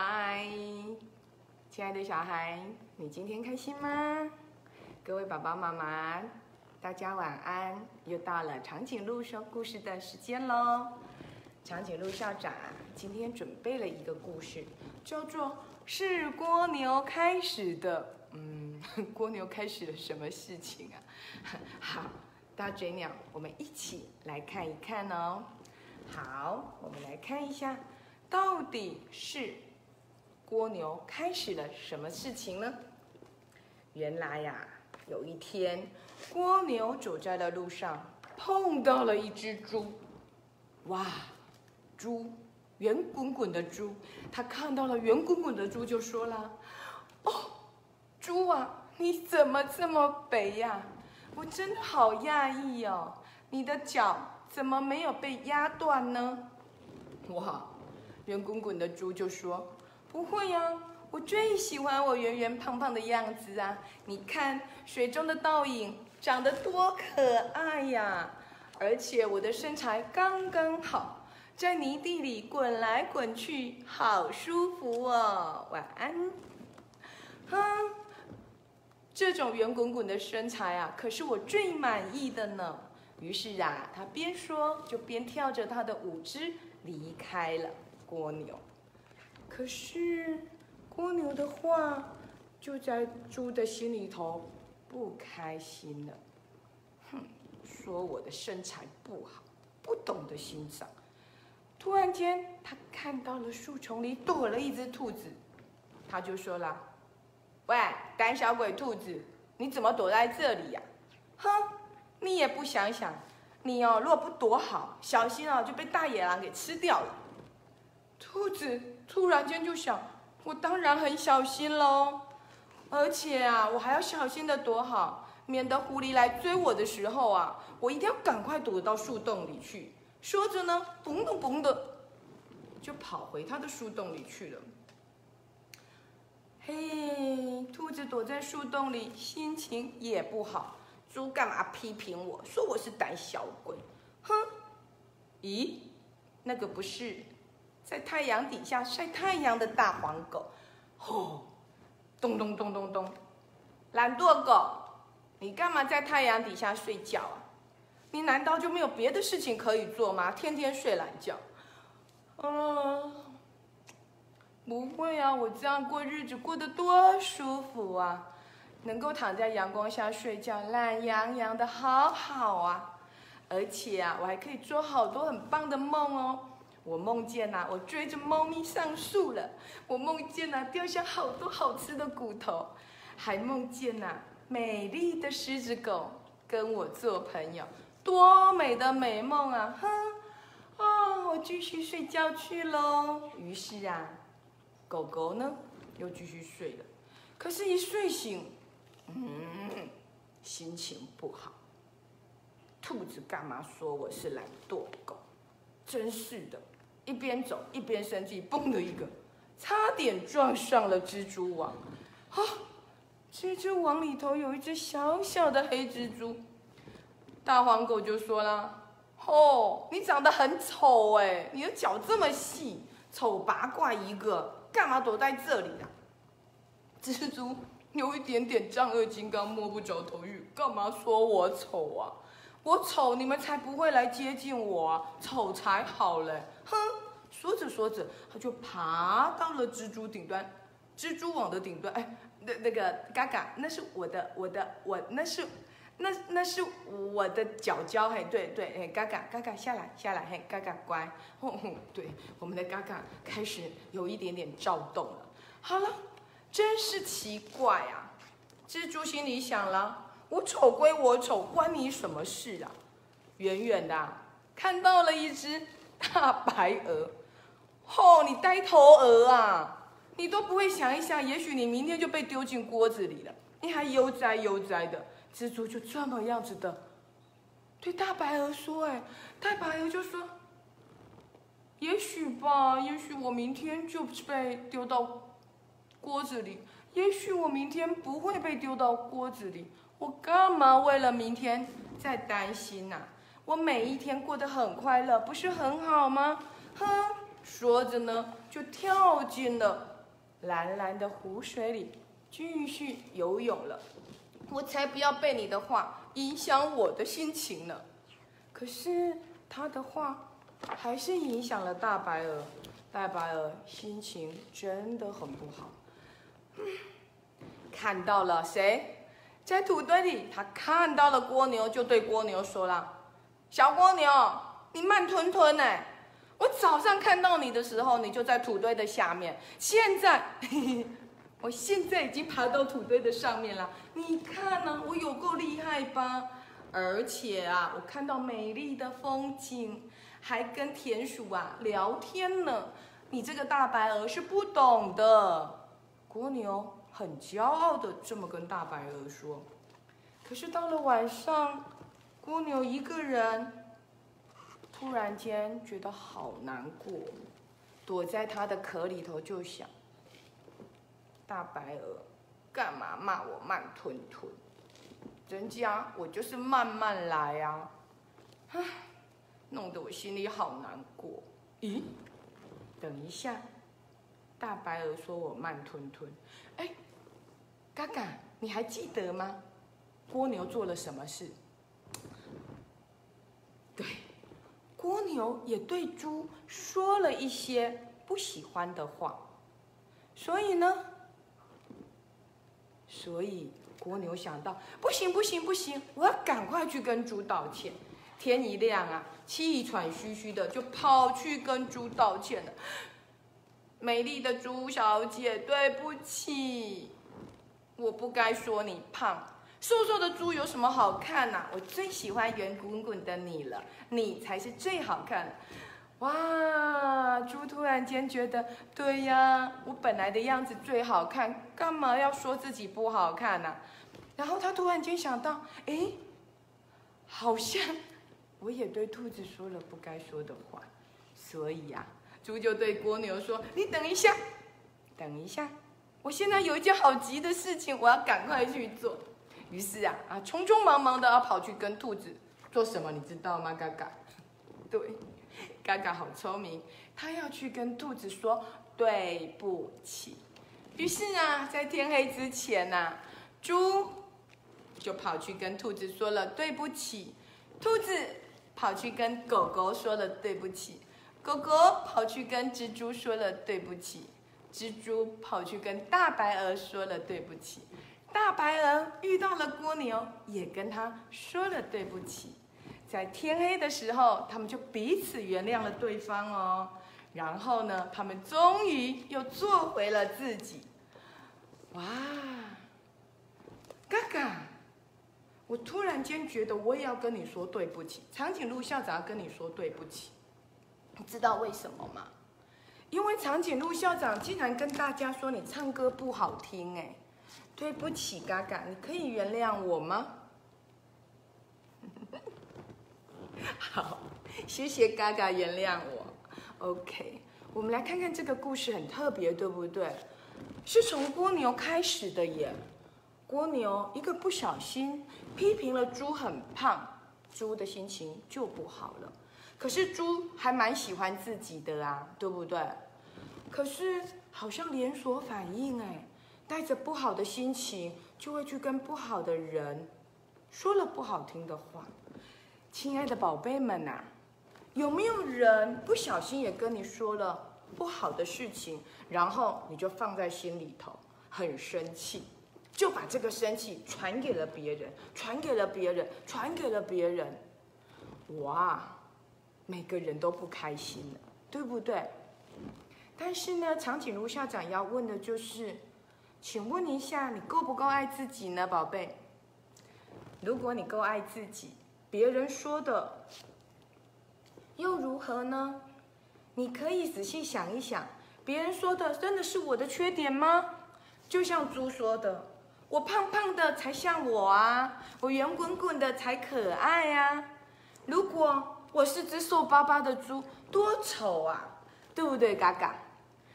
嗨，亲爱的小孩，你今天开心吗？各位爸爸妈妈，大家晚安！又到了长颈鹿说故事的时间喽。长颈鹿校长今天准备了一个故事，叫做《是蜗牛开始的》。嗯，蜗牛开始了什么事情啊？好，大嘴鸟，我们一起来看一看哦。好，我们来看一下，到底是蜗牛开始了什么事情呢？原来呀，有一天，蜗牛走在了路上，碰到了一只猪。哇，猪，圆滚滚的猪，他看到了圆滚滚的猪，就说了：“哦，猪啊，你怎么这么肥呀？我真的好讶异哦，你的脚。”怎么没有被压断呢？哇，圆滚滚的猪就说：“不会呀，我最喜欢我圆圆胖胖的样子啊！你看水中的倒影长得多可爱呀！而且我的身材刚刚好，在泥地里滚来滚去，好舒服哦！晚安。哼，这种圆滚滚的身材啊，可是我最满意的呢。”于是啊，他边说就边跳着他的舞姿离开了蜗牛。可是，蜗牛的话就在猪的心里头不开心了。哼，说我的身材不好，不懂得欣赏。突然间，他看到了树丛里躲了一只兔子，他就说了：“喂，胆小鬼兔子，你怎么躲在这里呀？”哼。你也不想想，你哦，若不躲好，小心哦，就被大野狼给吃掉了。兔子突然间就想，我当然很小心喽，而且啊，我还要小心的躲好，免得狐狸来追我的时候啊，我一定要赶快躲到树洞里去。说着呢，嘣咚嘣的，就跑回他的树洞里去了。嘿，兔子躲在树洞里，心情也不好。猪干嘛批评我说我是胆小鬼？哼！咦，那个不是在太阳底下晒太阳的大黄狗？吼！咚咚咚咚咚！懒惰狗，你干嘛在太阳底下睡觉啊？你难道就没有别的事情可以做吗？天天睡懒觉？嗯，不会啊，我这样过日子过得多舒服啊！能够躺在阳光下睡觉，懒洋洋的，好好啊！而且啊，我还可以做好多很棒的梦哦。我梦见呐，我追着猫咪上树了；我梦见呐，掉下好多好吃的骨头；还梦见呐，美丽的狮子狗跟我做朋友，多美的美梦啊！哼，啊，我继续睡觉去喽。于是啊，狗狗呢又继续睡了。可是，一睡醒。嗯，心情不好。兔子干嘛说我是懒惰狗？真是的，一边走一边生气，嘣的一个，差点撞上了蜘蛛网。啊，蜘蛛网里头有一只小小的黑蜘蛛。大黄狗就说了：“哦，你长得很丑哎，你的脚这么细，丑八怪一个，干嘛躲在这里啊？”蜘蛛。有一点点丈二金刚摸不着头绪，干嘛说我丑啊？我丑，你们才不会来接近我！丑才好嘞！哼！说着说着，他就爬到了蜘蛛顶端，蜘蛛网的顶端。哎，那那个嘎嘎，那是我的，我的，我那是，那那是我的脚脚。嘿，对对，哎，嘎嘎嘎嘎下来下来，嘿，嘎嘎乖。哼哼对，我们的嘎嘎开始有一点点躁动了。好了。真是奇怪啊！蜘蛛心里想了：我丑归我丑，关你什么事啊？远远的看到了一只大白鹅，吼！你呆头鹅啊！你都不会想一想，也许你明天就被丢进锅子里了，你还悠哉悠哉的。蜘蛛就这么样子的对大白鹅说：“哎，大白鹅就说：也许吧，也许我明天就被丢到。”锅子里，也许我明天不会被丢到锅子里，我干嘛为了明天在担心呐？我每一天过得很快乐，不是很好吗？哼，说着呢，就跳进了蓝蓝的湖水里，继续游泳了。我才不要被你的话影响我的心情呢。可是他的话还是影响了大白鹅，大白鹅心情真的很不好。看到了谁？在土堆里，他看到了蜗牛，就对蜗牛说了：“小蜗牛，你慢吞吞呢！我早上看到你的时候，你就在土堆的下面，现在，我现在已经爬到土堆的上面了。你看呢，我有够厉害吧？而且啊，我看到美丽的风景，还跟田鼠啊聊天呢。你这个大白鹅是不懂的，蜗牛。”很骄傲的这么跟大白鹅说，可是到了晚上，蜗牛一个人，突然间觉得好难过，躲在它的壳里头就想：大白鹅，干嘛骂我慢吞吞？人家我就是慢慢来啊，唉，弄得我心里好难过。咦，等一下，大白鹅说我慢吞吞，哎。嘎嘎，你还记得吗？蜗牛做了什么事？对，蜗牛也对猪说了一些不喜欢的话，所以呢，所以蜗牛想到，不行不行不行，我要赶快去跟猪道歉。天一亮啊，气喘吁吁的就跑去跟猪道歉了。美丽的猪小姐，对不起。我不该说你胖，瘦瘦的猪有什么好看呐？我最喜欢圆滚滚的你了，你才是最好看。哇，猪突然间觉得，对呀，我本来的样子最好看，干嘛要说自己不好看呢？然后他突然间想到，哎，好像我也对兔子说了不该说的话，所以呀，猪就对蜗牛说：“你等一下，等一下。”我现在有一件好急的事情，我要赶快去做。于是啊啊，匆匆忙忙的要跑去跟兔子做什么，你知道吗？嘎嘎，对，嘎嘎好聪明，他要去跟兔子说对不起。于是啊，在天黑之前呐，猪就跑去跟兔子说了对不起，兔子跑去跟狗狗说了对不起，狗狗跑去跟蜘蛛说了对不起。蜘蛛跑去跟大白鹅说了对不起，大白鹅遇到了蜗牛，也跟他说了对不起。在天黑的时候，他们就彼此原谅了对方哦。然后呢，他们终于又做回了自己。哇，嘎嘎！我突然间觉得我也要跟你说对不起。长颈鹿校长要跟你说对不起，你知道为什么吗？因为长颈鹿校长竟然跟大家说你唱歌不好听，哎，对不起，嘎嘎，你可以原谅我吗？好，谢谢嘎嘎原谅我。OK，我们来看看这个故事很特别，对不对？是从蜗牛开始的耶。蜗牛一个不小心批评了猪很胖，猪的心情就不好了。可是猪还蛮喜欢自己的啊，对不对？可是好像连锁反应哎，带着不好的心情就会去跟不好的人说了不好听的话。亲爱的宝贝们呐，有没有人不小心也跟你说了不好的事情，然后你就放在心里头，很生气，就把这个生气传给了别人，传给了别人，传给了别人，哇！每个人都不开心了，对不对？但是呢，长颈鹿校长要问的就是，请问一下，你够不够爱自己呢，宝贝？如果你够爱自己，别人说的又如何呢？你可以仔细想一想，别人说的真的是我的缺点吗？就像猪说的，我胖胖的才像我啊，我圆滚滚的才可爱呀。如果我是只瘦巴巴的猪，多丑啊，对不对，嘎嘎？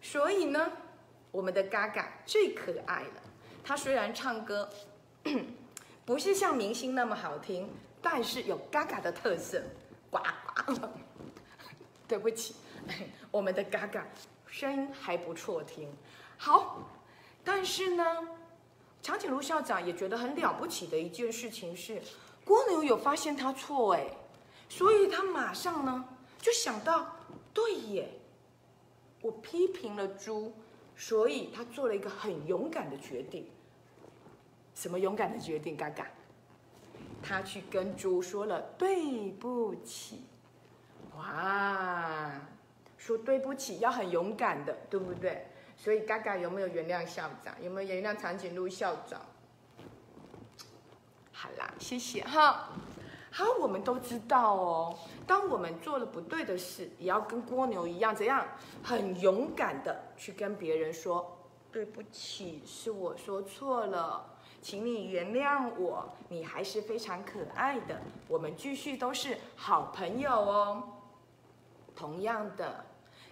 所以呢，我们的嘎嘎最可爱了。他虽然唱歌 不是像明星那么好听，但是有嘎嘎的特色，呱呱。对不起，我们的嘎嘎声音还不错听。好，但是呢，长颈鹿校长也觉得很了不起的一件事情是，蜗牛有发现他错哎，所以他马上呢就想到，对耶，我批评了猪，所以他做了一个很勇敢的决定。什么勇敢的决定？嘎嘎，他去跟猪说了对不起。哇，说对不起要很勇敢的，对不对？所以嘎嘎有没有原谅校长？有没有原谅长颈鹿校长？好啦，谢谢哈。好，我们都知道哦，当我们做了不对的事，也要跟蜗牛一样，怎样？很勇敢的去跟别人说对不起，是我说错了。请你原谅我，你还是非常可爱的。我们继续都是好朋友哦。同样的，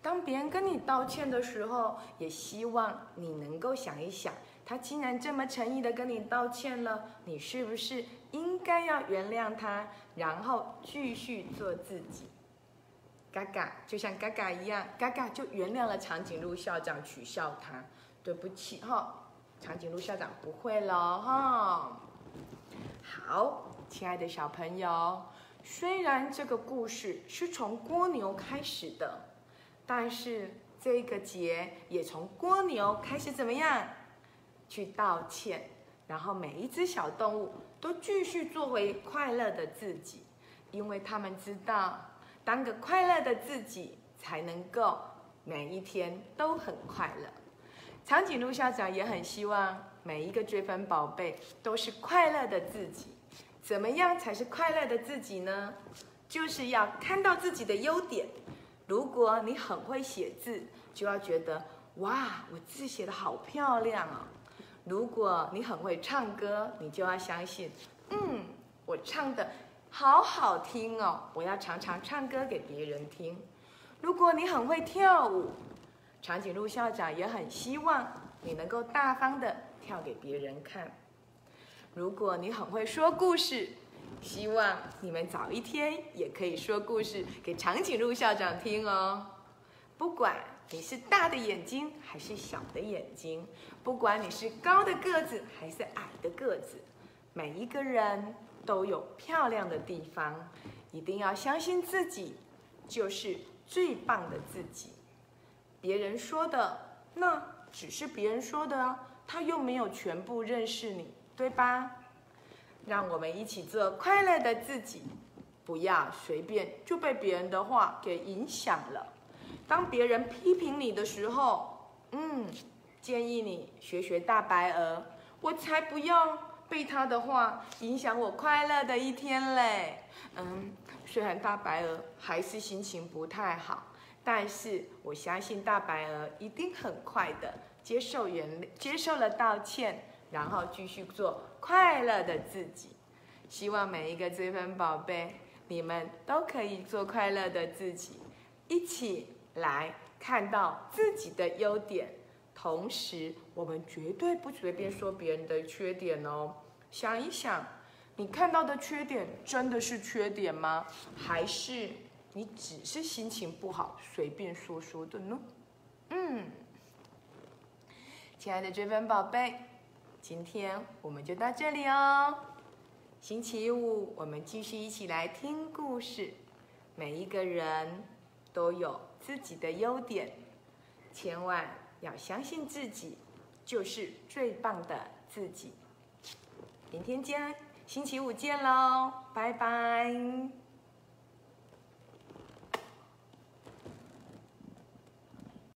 当别人跟你道歉的时候，也希望你能够想一想，他既然这么诚意的跟你道歉了，你是不是该要原谅他，然后继续做自己？嘎嘎，就像嘎嘎一样，嘎嘎就原谅了长颈鹿校长，取笑他，对不起哈。长颈鹿校长不会了哈。好，亲爱的小朋友，虽然这个故事是从蜗牛开始的，但是这个节也从蜗牛开始怎么样？去道歉，然后每一只小动物都继续作为快乐的自己，因为他们知道，当个快乐的自己，才能够每一天都很快乐。长颈鹿校长也很希望每一个追分宝贝都是快乐的自己。怎么样才是快乐的自己呢？就是要看到自己的优点。如果你很会写字，就要觉得哇，我字写的好漂亮哦。如果你很会唱歌，你就要相信，嗯，我唱的好好听哦，我要常常唱歌给别人听。如果你很会跳舞，长颈鹿校长也很希望你能够大方的跳给别人看。如果你很会说故事，希望你们早一天也可以说故事给长颈鹿校长听哦。不管你是大的眼睛还是小的眼睛，不管你是高的个子还是矮的个子，每一个人都有漂亮的地方。一定要相信自己，就是最棒的自己。别人说的那只是别人说的，他又没有全部认识你，对吧？让我们一起做快乐的自己，不要随便就被别人的话给影响了。当别人批评你的时候，嗯，建议你学学大白鹅，我才不要被他的话影响我快乐的一天嘞。嗯，虽然大白鹅还是心情不太好。但是我相信大白鹅一定很快的接受原接受了道歉，然后继续做快乐的自己。希望每一个追分宝贝，你们都可以做快乐的自己，一起来看到自己的优点。同时，我们绝对不随便说别人的缺点哦。想一想，你看到的缺点真的是缺点吗？还是？你只是心情不好，随便说说的呢。嗯，亲爱的追分宝贝，今天我们就到这里哦。星期五我们继续一起来听故事。每一个人都有自己的优点，千万要相信自己就是最棒的自己。明天见，星期五见喽，拜拜。